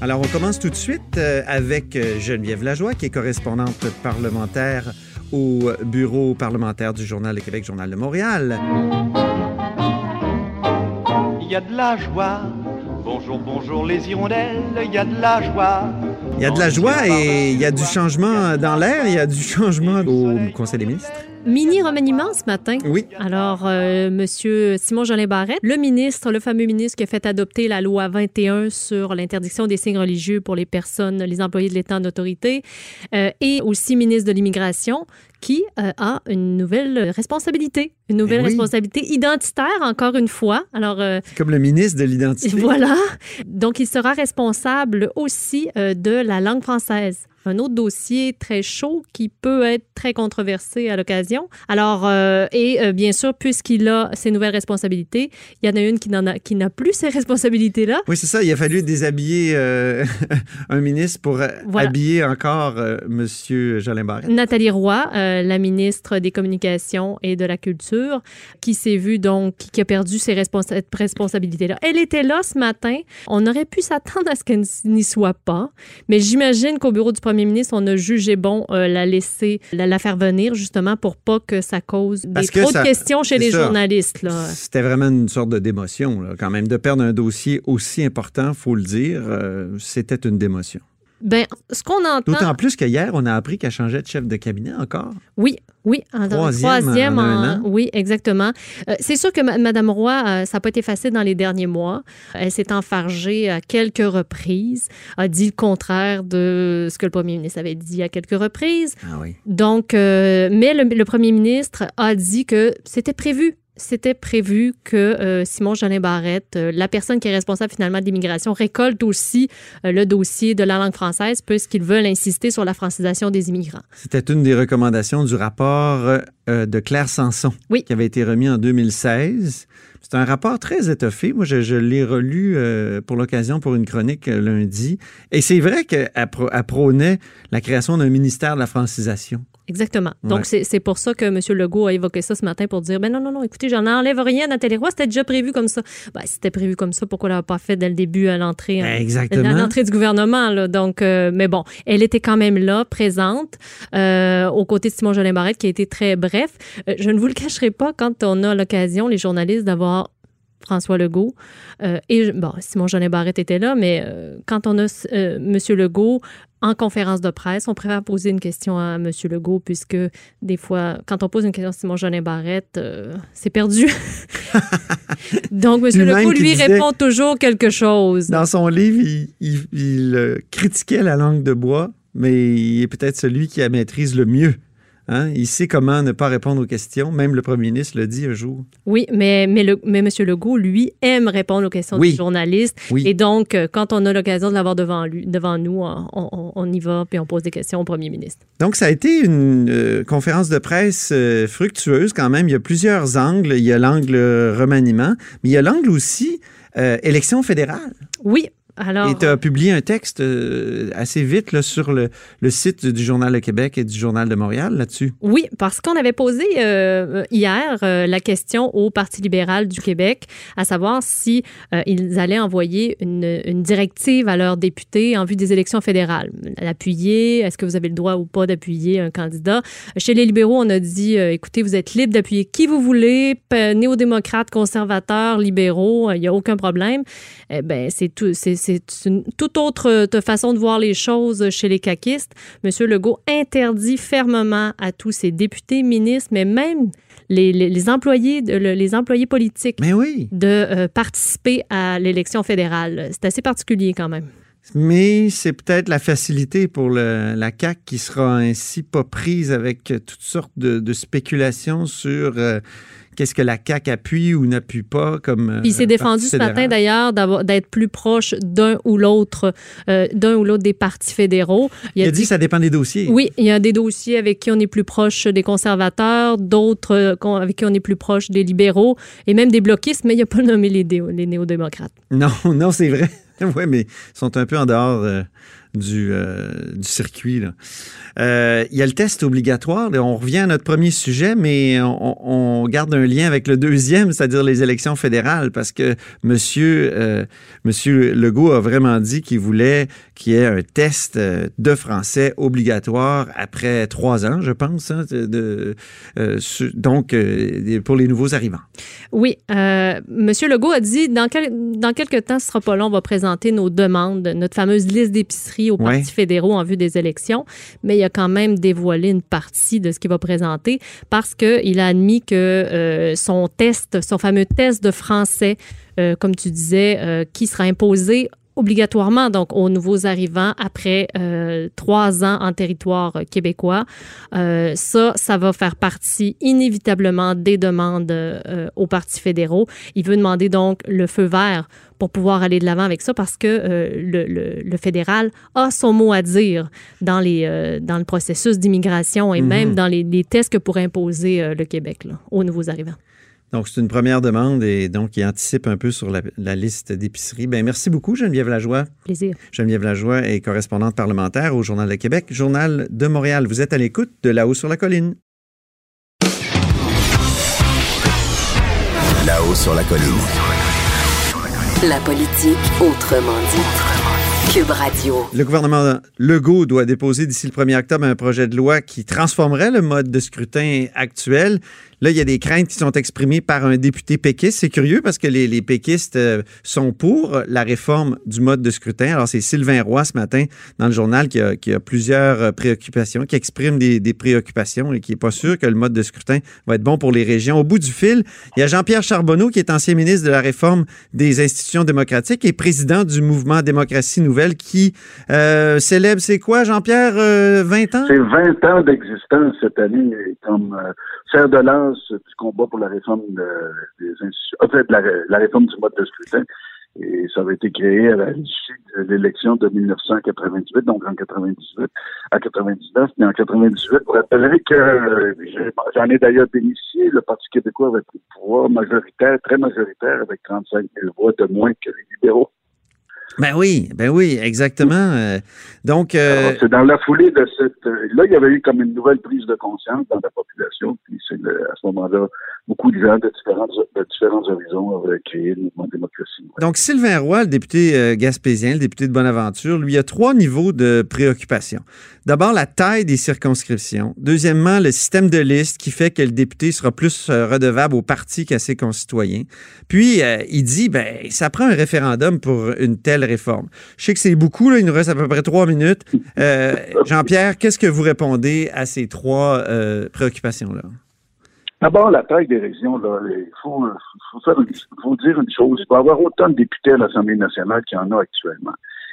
Alors, on commence tout de suite euh, avec euh, Geneviève Lajoie, qui est correspondante parlementaire au bureau parlementaire du Journal de Québec, Journal de Montréal. Il y a de la joie. Bonjour, bonjour les hirondelles, il y a de la joie. Il y a de la joie et il y a du changement dans l'air, il y a du changement au Conseil des ministres. Mini remaniement ce matin. Oui. Alors, euh, Monsieur Simon Jolin Barrette, le ministre, le fameux ministre qui a fait adopter la loi 21 sur l'interdiction des signes religieux pour les personnes, les employés de l'État en autorité, euh, et aussi ministre de l'Immigration, qui euh, a une nouvelle responsabilité, une nouvelle Eh oui. responsabilité identitaire, encore une fois. Alors, euh, comme le ministre de l'Identité. voilà. Donc, il sera responsable aussi euh, de la langue française. Un autre dossier très chaud qui peut être très controversé à l'occasion. Alors, euh, et euh, bien sûr, puisqu'il a ses nouvelles responsabilités, il y en a une qui n'a plus ces responsabilités-là. Oui, c'est ça. Il a fallu déshabiller euh, un ministre pour Voilà. habiller encore Monsieur Jolin Barrette. Nathalie Roy, la ministre des Communications et de la Culture, qui s'est vue donc, qui a perdu ses responsa- responsabilités-là. Elle était là ce matin. On aurait pu s'attendre à ce qu'elle n'y soit pas, mais j'imagine qu'au bureau du premier ministre, on a jugé bon euh, la laisser, la, la faire venir justement pour pas que ça cause des Parce que trop ça- de questions chez les ça. journalistes. C'était vraiment une sorte de démotion, là, quand même. De perdre un dossier aussi important, faut le dire, euh, c'était une démotion. Ben, ce qu'on entend. D'autant plus qu'hier, on a appris qu'elle changeait de chef de cabinet encore. Oui, oui, en Troisième troisième, en un en- an. oui, exactement. Euh, c'est sûr que Madame Roy, euh, ça n'a pas été facile dans les derniers mois. Elle s'est enfargée à quelques reprises, a dit le contraire de ce que le premier ministre avait dit à quelques reprises. Ah oui. Donc, euh, mais le, le premier ministre a dit que c'était prévu. C'était prévu que euh, Simon Jolin Barrette, euh, la personne qui est responsable finalement de l'immigration, récolte aussi euh, le dossier de la langue française puisqu'ils veulent insister sur la francisation des immigrants. C'était une des recommandations du rapport de Claire Sanson Oui. qui avait été remis en 2016. C'est un rapport très étoffé. Moi, je, je l'ai relu pour l'occasion pour une chronique lundi. Et c'est vrai qu'elle prônait la création d'un ministère de la francisation. Exactement. Ouais. Donc, c'est c'est pour ça que M. Legault a évoqué ça ce matin pour dire ben non, non, non, écoutez, j'en enlève rien, Nathalie Roy, c'était déjà prévu comme ça. Ben, si c'était prévu comme ça, pourquoi l'avoir pas fait dès le début à l'entrée? hein? Exactement. À l'entrée du gouvernement, là. Donc, euh, mais bon, elle était quand même là, présente, euh, aux côtés de Simon Jolin Barrette, qui a été très bref. Euh, je ne vous le cacherai pas, quand on a l'occasion, les journalistes, d'avoir François Legault euh, et bon, Simon Jolin Barrette était là, mais euh, quand on a euh, M. Legault en conférence de presse, on préfère poser une question à M. Legault puisque des fois, quand on pose une question à Simon Jolin Barrette, euh, c'est perdu. Donc, M. Legault, lui, répond toujours quelque chose. Dans son livre, il, il- il, critiquait la langue de bois, mais il est peut-être celui qui la maîtrise le mieux. Hein? Il sait comment ne pas répondre aux questions. Même le premier ministre l'a dit un jour. Oui, mais, mais, le, mais M. Legault, lui, aime répondre aux questions Oui. des journalistes. Oui. Et donc, euh, quand on a l'occasion de l'avoir devant, lui, devant nous, on, on- on y va puis on pose des questions au premier ministre. Donc, ça a été une euh, conférence de presse euh, fructueuse quand même. Il y a plusieurs angles. Il y a l'angle remaniement, mais il y a l'angle aussi euh, élection fédérale. Oui, alors... Et tu as publié un texte euh, assez vite là, sur le, le site du Journal de Québec et du Journal de Montréal là-dessus. Oui, parce qu'on avait posé euh, hier euh, la question au Parti libéral du Québec, à savoir si euh, ils allaient envoyer une, une directive à leurs députés en vue des élections fédérales. L'appuyer, est-ce que vous avez le droit ou pas d'appuyer un candidat? Chez les libéraux, on a dit, euh, écoutez, vous êtes libre d'appuyer qui vous voulez, néo-démocrates, conservateurs, libéraux, il n'y a aucun problème. Eh ben, c'est tout, c'est une toute autre façon de voir les choses chez les caquistes. Monsieur Legault interdit fermement à tous ses députés, ministres, mais même les, employés, les employés politiques mais oui. de euh, participer à l'élection fédérale. C'est assez particulier quand même. Mais c'est peut-être la facilité pour la CAQ qui sera ainsi pas prise avec toutes sortes de, spéculations sur euh, qu'est-ce que la CAQ appuie ou n'appuie pas comme. Euh, il s'est défendu ce matin d'ailleurs d'être plus proche d'un ou l'autre euh, d'un ou l'autre des partis fédéraux. Il a, dit, que ça dépend des dossiers. Oui, il y a des dossiers avec qui on est plus proche des conservateurs, d'autres euh, avec qui on est plus proche des libéraux et même des bloquistes, mais il n'a pas nommé les, les néo-démocrates. Non, non, c'est vrai. oui, mais ils sont un peu en dehors du, du circuit. Euh, il y a le test obligatoire. on revient à notre premier sujet, mais on, garde un lien avec le deuxième, c'est-à-dire les élections fédérales, parce que Monsieur, euh, Monsieur Legault a vraiment dit qu'il voulait qu'il y ait un test euh, de français obligatoire après trois ans, je pense, hein, donc pour les nouveaux arrivants. Oui, Monsieur Legault a dit dans, dans quelques temps, ce sera pas long, on va présenter nos demandes, notre fameuse liste d'épicerie aux partis fédéraux en vue des élections, mais il a quand même dévoilé une partie de ce qu'il va présenter parce qu'il a admis que euh, son test, son fameux test de français, euh, comme tu disais, euh, qui sera imposé obligatoirement donc aux nouveaux arrivants après trois ans en territoire québécois. ça, ça va faire partie inévitablement des demandes aux partis fédéraux. Il veut demander donc le feu vert pour pouvoir aller de l'avant avec ça parce que euh, le, fédéral a son mot à dire dans, les, euh, dans le processus d'immigration et même mhm. dans les, tests que pourrait imposer euh, le Québec aux nouveaux arrivants. Donc, c'est une première demande et donc, il anticipe un peu sur la, liste d'épicerie. Bien, merci beaucoup, Geneviève Lajoie. Plaisir. Geneviève Lajoie est correspondante parlementaire au Journal de Québec, Journal de Montréal. Vous êtes à l'écoute de là-haut sur la colline. Là-haut sur la colline. La politique autrement dit. Le gouvernement Legault doit déposer d'ici le 1er octobre un projet de loi qui transformerait le mode de scrutin actuel. Là, il y a des craintes qui sont exprimées par un député péquiste. C'est curieux parce que les, péquistes euh, sont pour la réforme du mode de scrutin. Alors, c'est Sylvain Roy ce matin dans le journal qui a, plusieurs euh, préoccupations, qui exprime des, préoccupations et qui n'est pas sûr que le mode de scrutin va être bon pour les régions. Au bout du fil, il y a Jean-Pierre Charbonneau qui est ancien ministre de la réforme des institutions démocratiques et président du mouvement Démocratie Nouvelle qui euh, célèbre, c'est quoi, Jean-Pierre, 20 ans? C'est 20 ans d'existence cette année comme faire de lance du combat pour la réforme en fait, la, réforme du mode de scrutin. Et ça avait été créé à l'issue de l'élection de 1998, donc en 98 à 99. Mais en 98, vous rappellerez que j'en ai d'ailleurs bénéficié, le Parti québécois avait pris le pouvoir majoritaire, très majoritaire, avec 35 000 voix de moins que les libéraux. Ben oui, ben oui, exactement. Euh, donc, euh, c'est dans la foulée de cette. Euh, là, il y avait eu comme une nouvelle prise de conscience dans la population. Puis c'est à ce moment-là, beaucoup de gens de différents, de différents horizons avaient créé le mouvement démocratie. Donc, Sylvain Roy, le député gaspésien, le député de Bonaventure, lui a trois niveaux de préoccupation. D'abord, la taille des circonscriptions. Deuxièmement, le système de liste qui fait que le député sera plus redevable au parti qu'à ses concitoyens. Puis, il dit, ben, ça prend un référendum pour une telle réforme. Je sais que c'est beaucoup, là, il nous reste à peu près trois minutes. Euh, Jean-Pierre, qu'est-ce que vous répondez à ces trois euh, préoccupations-là? D'abord, la taille des régions, là, il faut, faut, dire une chose. Il va y avoir autant de députés à l'Assemblée nationale qu'il y en a actuellement.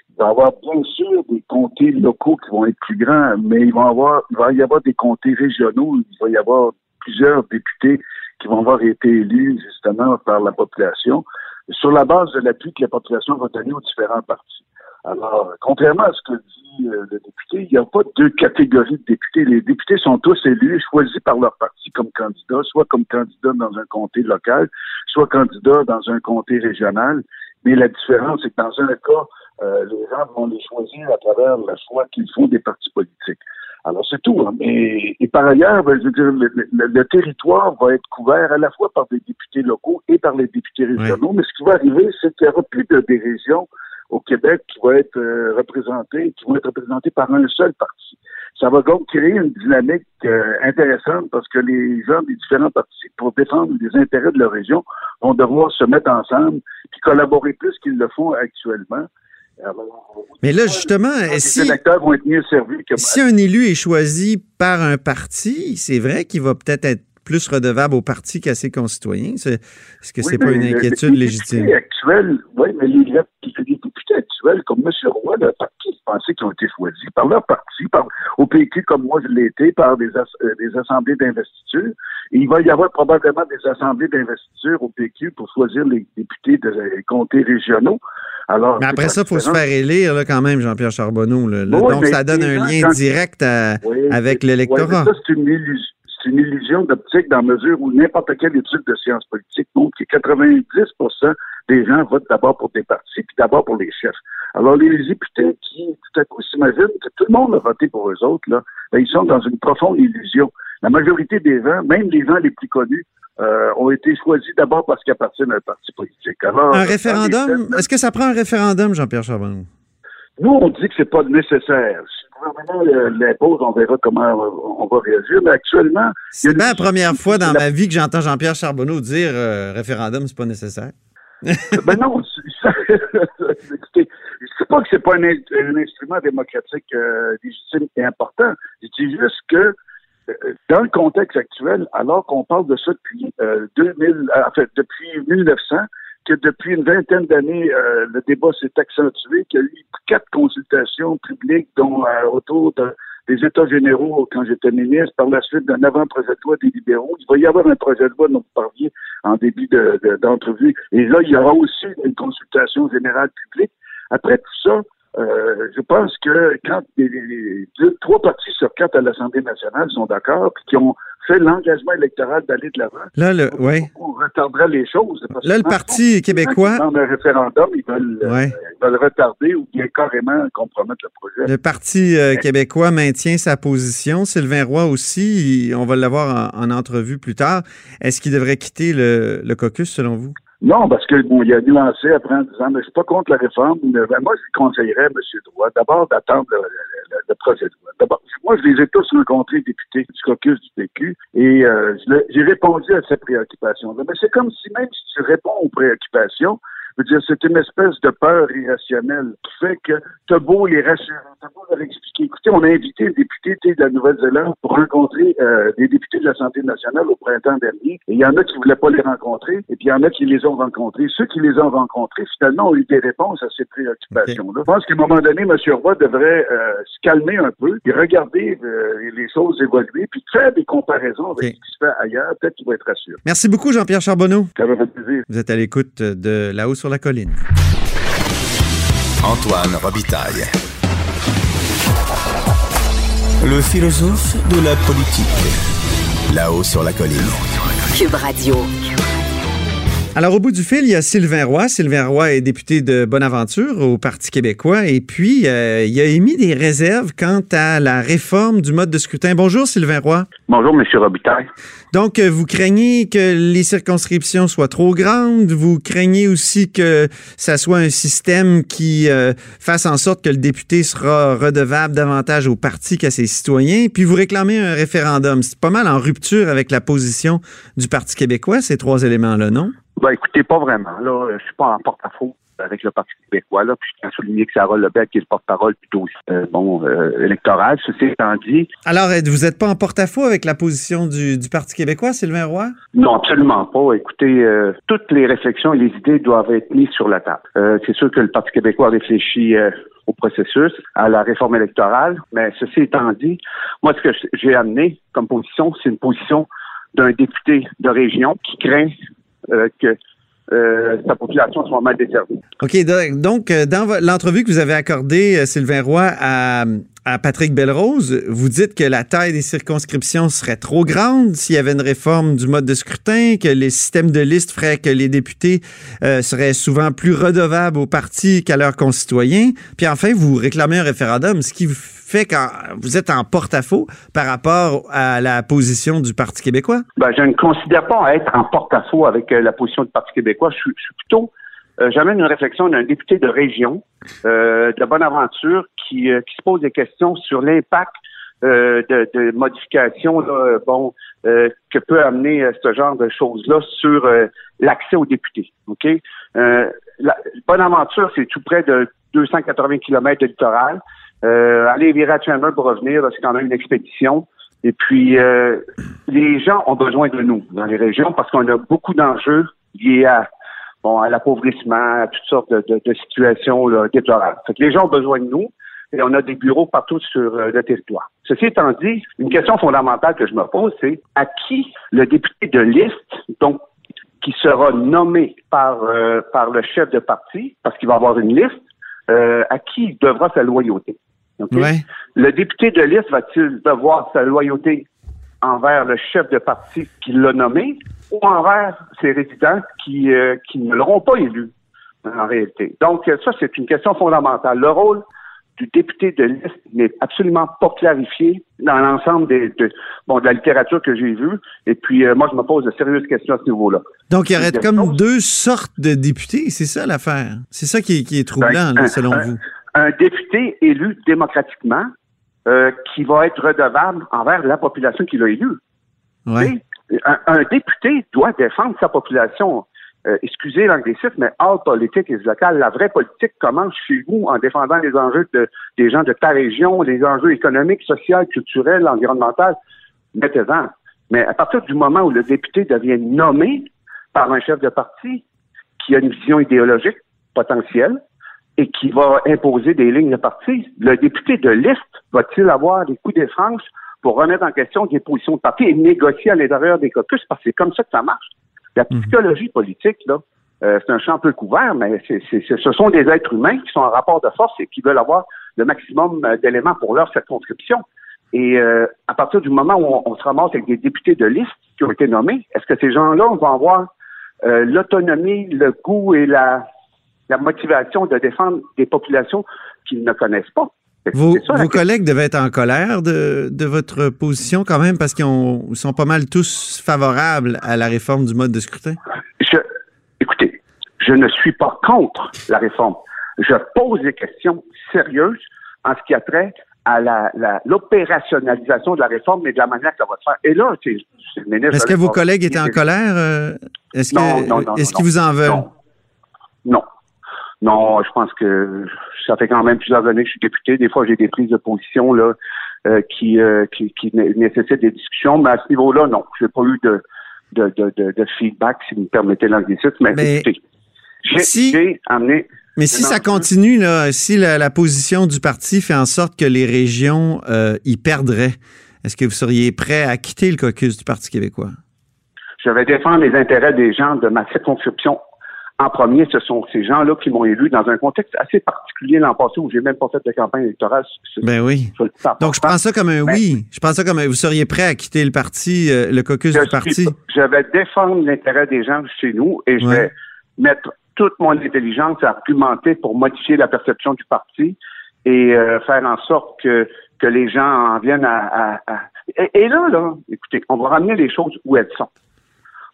Il va y avoir bien sûr des comtés locaux qui vont être plus grands, mais il va, avoir, il va y avoir des comtés régionaux, il va y avoir plusieurs députés qui vont avoir été élus justement par la population sur la base de l'appui que la population va donner aux différents partis. Alors, contrairement à ce que dit euh, le député, il n'y a pas deux catégories de députés. Les députés sont tous élus, choisis par leur parti comme candidats, soit comme candidats dans un comté local, soit candidats dans un comté régional. Mais la différence, c'est que dans un cas, euh, les gens vont les choisir à travers le choix qu'ils font des partis politiques. Alors, c'est tout. Hein. Et, par ailleurs, ben, je veux dire, le, territoire va être couvert à la fois par des députés locaux et par les députés régionaux. Mais ce qui va arriver, c'est qu'il n'y aura plus de, des régions au Québec qui vont être euh, représentées, qui vont être représentées par un seul parti. Ça va donc créer une dynamique euh, intéressante parce que les gens des différents partis, pour défendre les intérêts de leur région, vont devoir se mettre ensemble puis collaborer plus qu'ils le font actuellement. Mais là, justement, si, un élu est choisi par un parti, c'est vrai qu'il va peut-être être plus redevable au parti qu'à ses concitoyens. Est-ce que Oui, c'est pas une inquiétude légitime? oui, mais les, comme M. Roy, le parti pensait qu'ils ont été choisis par leur parti, par, au PQ comme moi je l'ai été, par des, as- euh, des assemblées d'investiture. Et il va y avoir probablement des assemblées d'investiture au PQ pour choisir les députés des comtés régionaux. Alors, Mais après ça, il faut se faire élire là, quand même, Jean-Pierre Charbonneau. là. Là, Oui, donc, ça donne un lien direct à- Oui, avec l'électorat. c'est une illusion. C'est une illusion d'optique dans la mesure où n'importe quelle étude de sciences politiques montre que 90 des gens votent d'abord pour des partis, puis d'abord pour les chefs. Alors, les députés qui, tout à coup, s'imaginent que tout le monde a voté pour eux autres, là, ben, ils sont dans une profonde illusion. La majorité des gens, même les gens les plus connus, euh, ont été choisis d'abord parce qu'ils appartiennent à un parti politique. Alors, Un référendum? Est-ce que ça prend un référendum, Jean-Pierre Charbonneau? nous, on dit que c'est pas nécessaire. Si le gouvernement euh, l'impose, on verra comment on va réagir. Mais actuellement, C'est bien la première fois dans la- ma vie que j'entends Jean-Pierre Charbonneau dire euh, référendum, c'est pas nécessaire. ben non, écoutez, je sais pas que c'est pas un, in- un instrument démocratique euh, légitime et important. Je dis juste que euh, dans le contexte actuel, alors qu'on parle de ça depuis euh, 2000, euh, en depuis 1900, que depuis une vingtaine d'années, le débat s'est accentué, qu'il y a eu quatre consultations publiques, dont autour de- des États généraux quand j'étais ministre, par la suite d'un avant-projet de loi des libéraux. Il va y avoir un projet de loi dont vous parliez en début de- de- d'entrevue. Et là, il y aura aussi une consultation générale publique. Après tout ça, euh, je pense que quand les, les- deux, trois partis sur quatre à l'Assemblée nationale sont d'accord, puis qui ont fait l'engagement électoral d'aller de l'avant, Là, le, ouais. on les choses. Parce Là, le Parti québécois, Dans le référendum, ils veulent, euh, ils veulent retarder ou bien carrément compromettre le projet. le Parti euh, québécois maintient sa position. Sylvain Roy aussi, il- on va l'avoir en, en entrevue plus tard. Est-ce qu'il devrait quitter le, le caucus, selon vous? Non, parce que bon, il a nuancé après en disant, mais je suis pas contre la réforme. mais, ben, moi, je conseillerais, M. Droit, d'abord d'attendre le, le- projet de loi. D'abord, moi, je les ai tous rencontrés, députés du caucus du PQ, et euh, j'ai répondu à ces préoccupations-là. Mais c'est comme si même si tu réponds aux préoccupations, je veux dire, c'est une espèce de peur irrationnelle qui fait que t'as beau les rassurer, t'as beau leur expliquer. Écoutez, on a invité le député tu sais, de la Nouvelle-Zélande pour rencontrer euh, des députés de l'Assemblée nationale au printemps dernier. Et il y en a qui voulaient pas les rencontrer, et puis il y en a qui les ont rencontrés. Ceux qui les ont rencontrés, finalement, ont eu des réponses à ces préoccupations-là. Je pense qu'à un moment donné, M. Roy devrait euh, se calmer un peu, et regarder euh, les choses évoluer, puis faire des comparaisons avec ce qui se fait ailleurs. Peut-être qu'il va être rassuré. Merci beaucoup, Jean-Pierre Charbonneau. Ça faire plaisir. Vous êtes à l'écoute de Là-haut sur la colline. Antoine Robitaille. Le philosophe de la politique. Là-haut sur la colline. Cube Radio. Alors, au bout du fil, il y a Sylvain Roy. Sylvain Roy est député de Bonaventure au Parti québécois. Et puis, euh, il a émis des réserves quant à la réforme du mode de scrutin. Bonjour, Sylvain Roy. Bonjour, M. Robitaille. Donc, euh, vous craignez que les circonscriptions soient trop grandes? Vous craignez aussi que ça soit un système qui euh, fasse en sorte que le député sera redevable davantage au parti qu'à ses citoyens? Puis vous réclamez un référendum. C'est pas mal en rupture avec la position du Parti québécois, ces trois éléments-là, non? Ben, écoutez, pas vraiment. Là, je suis pas en porte-à-faux avec le Parti québécois. Là, puis je tiens à souligner que Sarah Lebel, qui est le porte-parole plutôt euh, bon, euh, électoral, ceci étant dit. Alors, euh, vous n'êtes pas en porte-à-faux avec la position du, du Parti québécois, Sylvain Roy? Non, absolument pas. Écoutez, euh, toutes les réflexions et les idées doivent être mises sur la table. Euh, c'est sûr que le Parti québécois réfléchit euh, au processus, à la réforme électorale, mais ceci étant dit, moi, ce que j'ai amené comme position, c'est une position d'un député de région qui craint euh, que euh, sa population soit mal desservie. OK. Donc, euh, dans l'entrevue que vous avez accordée, euh, Sylvain Roy, à, à Patrick Belrose, vous dites que la taille des circonscriptions serait trop grande s'il y avait une réforme du mode de scrutin, que les systèmes de liste feraient que les députés euh, seraient souvent plus redevables aux partis qu'à leurs concitoyens. Puis enfin, vous réclamez un référendum, ce qui que vous êtes en porte-à-faux par rapport à la position du Parti québécois? Ben, je ne considère pas être en porte-à-faux avec euh, la position du Parti québécois. Je suis, plutôt euh, j'amène une réflexion d'un député de région euh, de Bonaventure qui, qui se pose des questions sur l'impact de, modifications bon, que peut amener ce genre de choses-là sur l'accès aux députés. Bonaventure, c'est tout près de 280 km de littoral. Euh, aller virer à Chandler pour revenir, c'est quand même une expédition. Et puis, euh, les gens ont besoin de nous dans les régions parce qu'on a beaucoup d'enjeux liés à bon à l'appauvrissement, à toutes sortes de, de, de situations là, déplorables. Fait que les gens ont besoin de nous et on a des bureaux partout sur euh, le territoire. Ceci étant dit, une question fondamentale que je me pose, c'est à qui le député de liste, donc qui sera nommé par euh, par le chef de parti, parce qu'il va avoir une liste, euh, à qui il devra sa loyauté? Ouais. Le député de liste va-t-il devoir sa loyauté envers le chef de parti qui l'a nommé ou envers ses résidents qui, euh, qui ne l'auront pas élu en réalité? Donc, euh, ça, c'est une question fondamentale. Le rôle du député de liste n'est absolument pas clarifié dans l'ensemble des, de, bon, de la littérature que j'ai vue. Et puis, euh, moi, je me pose de sérieuses questions à ce niveau-là. Donc, il y aurait comme chose. deux sortes de députés. C'est ça l'affaire. C'est ça qui est, qui est troublant, Ben, là, selon un- vous. Un député élu démocratiquement euh, qui va être redevable envers la population qui l'a élu. Ouais. Un, un député doit défendre sa population. Euh, excusez l'anglicisme, mais all politique is local. La vraie politique commence chez vous en défendant les enjeux de, des gens de ta région, les enjeux économiques, sociaux, culturels, environnementaux. Mettez-en. Mais à partir du moment où le député devient nommé par un chef de parti qui a une vision idéologique potentielle et qui va imposer des lignes de parti, le député de liste va-t-il avoir des coups de France pour remettre en question des positions de parti et négocier à l'intérieur des caucus? Parce que c'est comme ça que ça marche. La psychologie politique, là, euh, c'est un champ peu couvert, mais c'est, c'est- c'est- ce sont des êtres humains qui sont en rapport de force et qui veulent avoir le maximum euh, d'éléments pour leur circonscription. Et euh, à partir du moment où on, on se ramasse avec des députés de liste qui ont été nommés, est-ce que ces gens-là vont avoir euh, l'autonomie, le goût et la, la motivation de défendre des populations qu'ils ne connaissent pas? Vos, ça, collègues devaient être en colère de, de votre position quand même parce qu'ils ont- ils sont pas mal tous favorables à la réforme du mode de scrutin? je, écoutez, je ne suis pas contre la réforme. Je pose des questions sérieuses en ce qui a trait à la- la- l'opérationnalisation de la réforme et de la manière que ça va se faire. Et là, c'est c'est le ministre. Est-ce que vos collègues étaient en colère? euh, Est-ce qu'ils vous en veulent? Non. Non. Non, je pense que ça fait quand même plusieurs années que je suis député. Des fois, j'ai des prises de position là euh, qui, euh, qui, qui né- nécessitent des discussions, mais à ce niveau-là, non. J'ai pas eu de, de, de, de, de feedback, si vous me permettez l'anglicisme. Mais, Mais écoutez, j'ai si- amené Mais si ça continue, là, si la, la position du parti fait en sorte que les régions euh, y perdraient, est-ce que vous seriez prêt à quitter le caucus du Parti québécois? Je vais défendre les intérêts des gens de ma circonscription. En premier, ce sont ces gens-là qui m'ont élu dans un contexte assez particulier l'an passé où j'ai même pas fait de campagne électorale. Ben oui. Donc, je prends ça comme un Ben- oui. Je prends ça comme un, vous seriez prêt à quitter le parti, euh, le caucus du parti? je vais défendre l'intérêt des gens chez nous et je Ouais. vais mettre toute mon intelligence à argumenter pour modifier la perception du parti et euh, faire en sorte que, que les gens en viennent à... à- à- Et, et là, là, écoutez, on va ramener les choses où elles sont.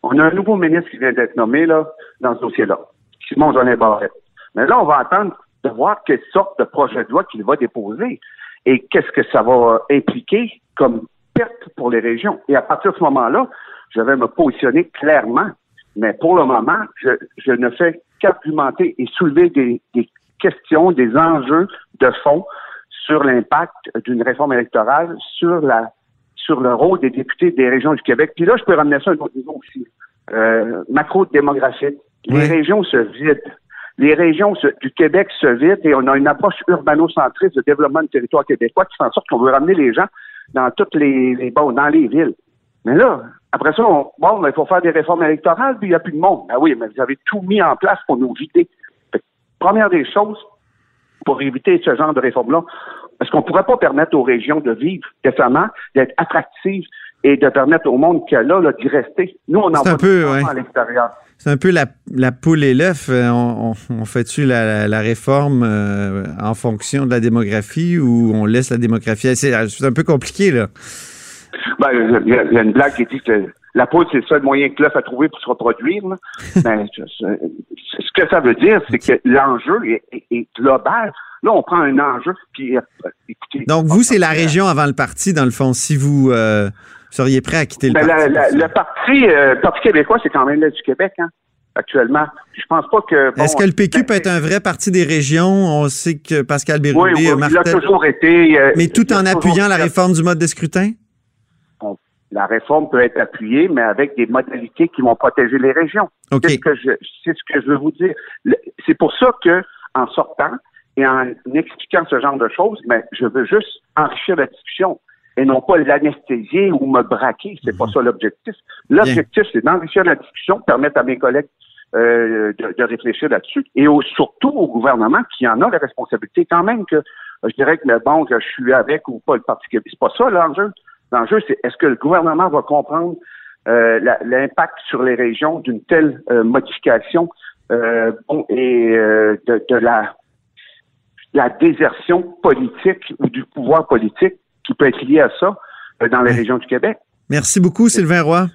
On a un nouveau ministre qui vient d'être nommé là dans ce dossier-là, Simon Jolin Barrette. Mais là, on va attendre de voir quelle sorte de projet de loi qu'il va déposer et qu'est-ce que ça va impliquer comme perte pour les régions. Et à partir de ce moment-là, je vais me positionner clairement. Mais pour le moment, je, je ne fais qu'argumenter et soulever des, des questions, des enjeux de fond sur l'impact d'une réforme électorale, sur la sur le rôle des députés des régions du Québec. Puis là, je peux ramener ça à un autre niveau aussi. Euh, macro-démographique. Les régions se vident. Les régions se- du Québec se vident et on a une approche urbano-centriste de développement du territoire québécois qui fait en sorte qu'on veut ramener les gens dans toutes les, les bon, dans les villes. Mais là, après ça, on, bon, il faut faire des réformes électorales, puis il n'y a plus de monde. Ben oui, mais vous avez tout mis en place pour nous vider. Fait première des choses, pour éviter ce genre de réforme-là, est-ce qu'on ne pourrait pas permettre aux régions de vivre décemment, d'être attractives et de permettre au monde qui est là, là, d'y rester? Nous, on envoie un peu, ouais. à l'extérieur. C'est un peu la, la poule et l'œuf. Euh, On, on- on fait-tu la, la- la réforme euh, en fonction de la démographie ou on laisse la démographie? C'est c'est un peu compliqué, là. Ben, il y, a- a une blague qui dit que la poudre, c'est le seul moyen que l'œuf a trouvé pour se reproduire. là. Ben, ce que ça veut dire, c'est que l'enjeu est, est- est global. Là, on prend un enjeu, puis euh, écoutez. Donc, vous, c'est la région avant le parti, dans le fond, si vous euh, seriez prêt à quitter le Ben, parti. la- le parti, euh, Parti québécois, c'est quand même l'Est du Québec. Hein? actuellement. Je pense pas que. Est-ce que le PQ peut être un vrai parti des régions? On sait que Pascal Bérubé oui, oui, martel... il a toujours été. mais tout en appuyant la réforme du mode de scrutin? la réforme peut être appuyée, mais avec des modalités qui vont protéger les régions. Okay. C'est ce que je, c'est ce que je veux vous dire. C'est pour ça que, en sortant et en expliquant ce genre de choses, mais je veux juste enrichir la discussion et non pas l'anesthésier ou me braquer. C'est pas ça l'objectif. L'objectif, c'est d'enrichir la discussion, permettre à mes collègues euh, de, de, réfléchir là-dessus et au, surtout au gouvernement qui en a la responsabilité quand même que je dirais que le bon que je suis avec ou pas le Parti québécois. C'est pas ça l'enjeu. L'enjeu, c'est est-ce que le gouvernement va comprendre euh, l'impact sur les régions d'une telle euh, modification euh, bon, et de, de, la, la désertion politique ou du pouvoir politique qui peut être lié à ça dans les régions du Québec. Merci beaucoup, Sylvain Roy.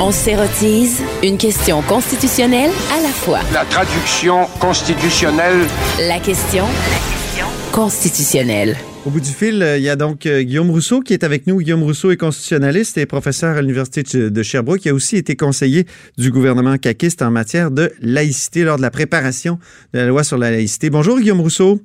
On s'érotise une question constitutionnelle à la fois. La traduction constitutionnelle. La question constitutionnelle. Au bout du fil, il y a donc Guillaume Rousseau qui est avec nous. Guillaume Rousseau est constitutionnaliste et professeur à l'Université de Sherbrooke. Il a aussi été conseiller du gouvernement caquiste en matière de laïcité lors de la préparation de la loi sur la laïcité. Bonjour Guillaume Rousseau.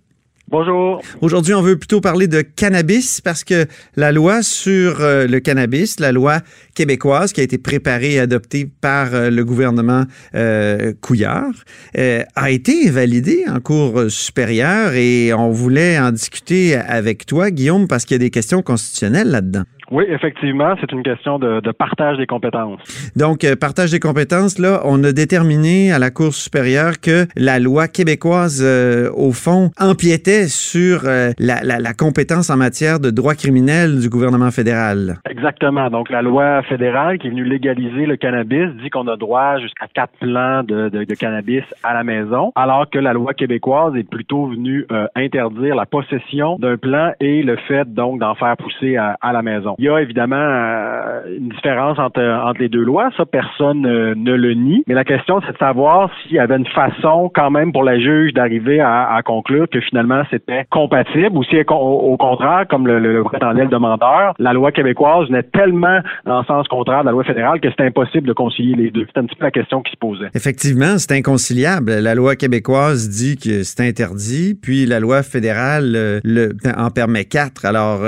Bonjour. Aujourd'hui, on veut plutôt parler de cannabis parce que la loi sur euh, le cannabis, la loi québécoise qui a été préparée et adoptée par euh, le gouvernement euh, Couillard, a été validée en cours supérieure et on voulait en discuter avec toi, Guillaume, parce qu'il y a des questions constitutionnelles là-dedans. Oui, effectivement, c'est une question de, de, partage des compétences. Donc, euh, partage des compétences, là, on a déterminé à la Cour supérieure que la loi québécoise, euh, au fond, empiétait sur euh, la, la, la, compétence en matière de droit criminel du gouvernement fédéral. Exactement. Donc, la loi fédérale qui est venue légaliser le cannabis dit qu'on a droit jusqu'à quatre plants de, de, de, cannabis à la maison, alors que la loi québécoise est plutôt venue interdire la possession d'un plant et le fait, donc, d'en faire pousser à, à la maison. Il y a évidemment euh, une différence entre, entre les deux lois, ça personne euh, ne le nie, mais la question c'est de savoir s'il y avait une façon quand même pour la juge d'arriver à, conclure que finalement c'était compatible ou si au, au contraire, comme le, prétendait le demandeur, la loi québécoise n'est tellement dans le sens contraire de la loi fédérale que c'est impossible de concilier les deux. C'est un petit peu la question qui se posait. Effectivement, c'est inconciliable. La loi québécoise dit que c'est interdit, puis la loi fédérale euh, en permet quatre. Alors,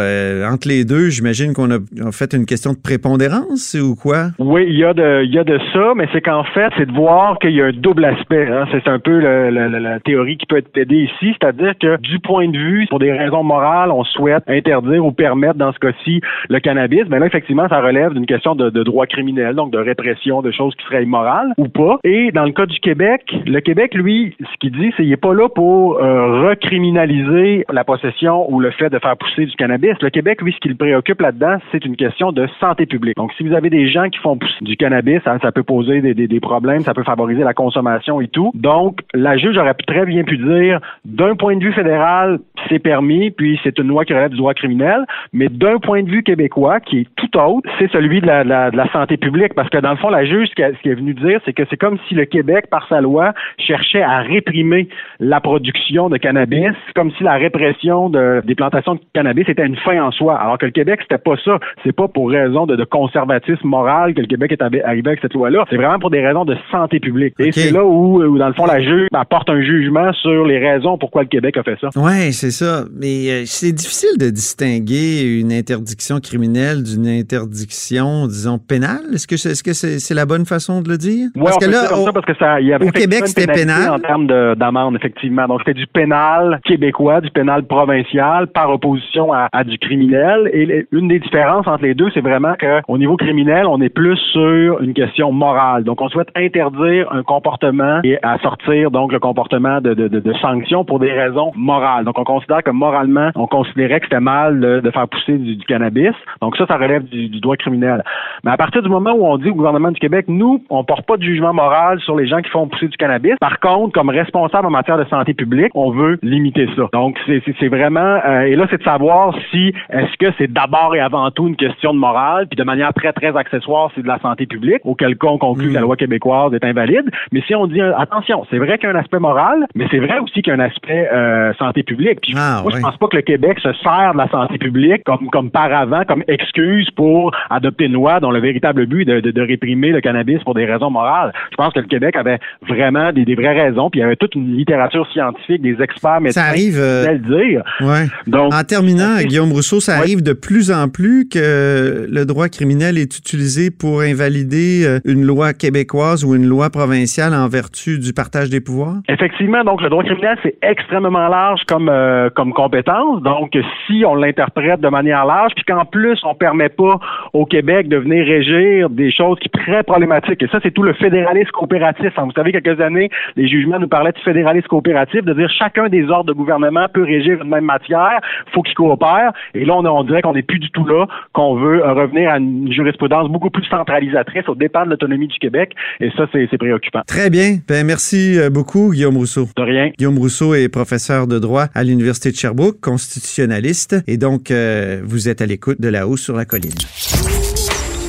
entre les deux, j'imagine qu'on a en fait une question de prépondérance ou quoi? Oui, il y a de, il y a de ça, mais c'est qu'en fait, c'est de voir qu'il y a un double aspect. Hein. C'est un peu la théorie qui peut être aidée ici, c'est-à-dire que du point de vue, pour des raisons morales, on souhaite interdire ou permettre dans ce cas-ci le cannabis, mais là, effectivement, ça relève d'une question de, de droit criminel, donc de répression, de choses qui seraient immorales ou pas. Et dans le cas du Québec, le Québec, lui, ce qu'il dit, c'est qu'il n'est pas là pour euh, recriminaliser la possession ou le fait de faire pousser du cannabis. Le Québec, lui, ce qui le préoccupe là-dedans, c'est une question de santé publique. Donc, si vous avez des gens qui font du cannabis, ça, ça peut poser des, problèmes, ça peut favoriser la consommation et tout. Donc, la juge aurait très bien pu dire, d'un point de vue fédéral, c'est permis, puis c'est une loi qui relève du droit criminel, mais d'un point de vue québécois, qui est tout autre, c'est celui de la, santé publique, parce que dans le fond, la juge, ce qu'elle est venue dire, c'est que c'est comme si le Québec, par sa loi, cherchait à réprimer la production de cannabis, comme si la répression de, des plantations de cannabis était une fin en soi, alors que le Québec, c'était pas ça. C'est pas pour raison de, de, conservatisme moral que le Québec est arrivé avec cette loi-là. C'est vraiment pour des raisons de santé publique. Et c'est là où, où, dans le fond, la juge apporte un jugement sur les raisons pourquoi le Québec a fait ça. Oui, c'est ça. Mais euh, c'est difficile de distinguer une interdiction criminelle d'une interdiction, disons, pénale. Est-ce que c'est est -ce c'est -ce la bonne façon de le dire? Oui, parce que là, au, ça parce que ça, il y avait au Québec, c'était pénal. En termes d'amende, effectivement. Donc, c'était du pénal québécois, du pénal provincial, par opposition à, à du criminel. Et les, une des différences entre les deux, c'est vraiment qu'au niveau criminel, on est plus sur une question morale. Donc, on souhaite interdire un comportement et à sortir donc le comportement de, de, de, de sanctions pour des raisons morales. Donc, on considère que moralement, on considérait que c'était mal de, de, faire pousser du, du, cannabis. Donc, ça, ça relève du, du, droit criminel. Mais à partir du moment où on dit au gouvernement du Québec, nous, on porte pas de jugement moral sur les gens qui font pousser du cannabis. Par contre, comme responsable en matière de santé publique, on veut limiter ça. Donc, c'est vraiment, euh, et là, c'est de savoir si est-ce que c'est d'abord et avant avant tout une question de morale, puis de manière très, très accessoire, c'est de la santé publique, auquel cas on conclut que la loi québécoise est invalide. Mais si on dit, attention, c'est vrai qu'il y a un aspect moral, mais c'est vrai aussi qu'il y a un aspect euh, santé publique. Puis Ah, moi, ouais. je pense pas que le Québec se sert de la santé publique comme, comme paravent, comme excuse pour adopter une loi dont le véritable but est de, de, de réprimer le cannabis pour des raisons morales. Je pense que le Québec avait vraiment des, des vraies raisons, puis il y avait toute une littérature scientifique, des experts médecins Ça arrive, qui euh, le dire. Ouais. Donc, en terminant, Guillaume Rousseau, ça arrive de plus en plus que le droit criminel est utilisé pour invalider euh, une loi québécoise ou une loi provinciale en vertu du partage des pouvoirs? Effectivement, donc le droit criminel, c'est extrêmement large comme, euh, comme compétence. Donc, si on l'interprète de manière large, puis qu'en plus, on permet pas au Québec de venir régir des choses qui sont très problématiques. Et ça, c'est tout le fédéralisme coopératif. Hein, Vous savez, quelques années, les jugements nous parlaient de fédéralisme coopératif, de dire chacun des ordres de gouvernement peut régir une même matière, faut qu'ils coopèrent. Et là, on, on dirait qu'on n'est plus du tout là, qu'on veut revenir à une jurisprudence beaucoup plus centralisatrice au dépend de l'autonomie du Québec. Et ça, c'est préoccupant. Très bien. Ben, merci euh, beaucoup, Guillaume Rousseau. De rien. Guillaume Rousseau est professeur de droit à l'Université de Sherbrooke, constitutionnaliste, et donc euh, vous êtes à l'écoute de La Haut sur la colline.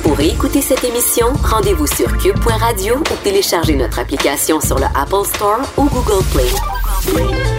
Pour écouter cette émission, rendez-vous sur cube.radio ou téléchargez notre application sur le Apple Store ou Google Play.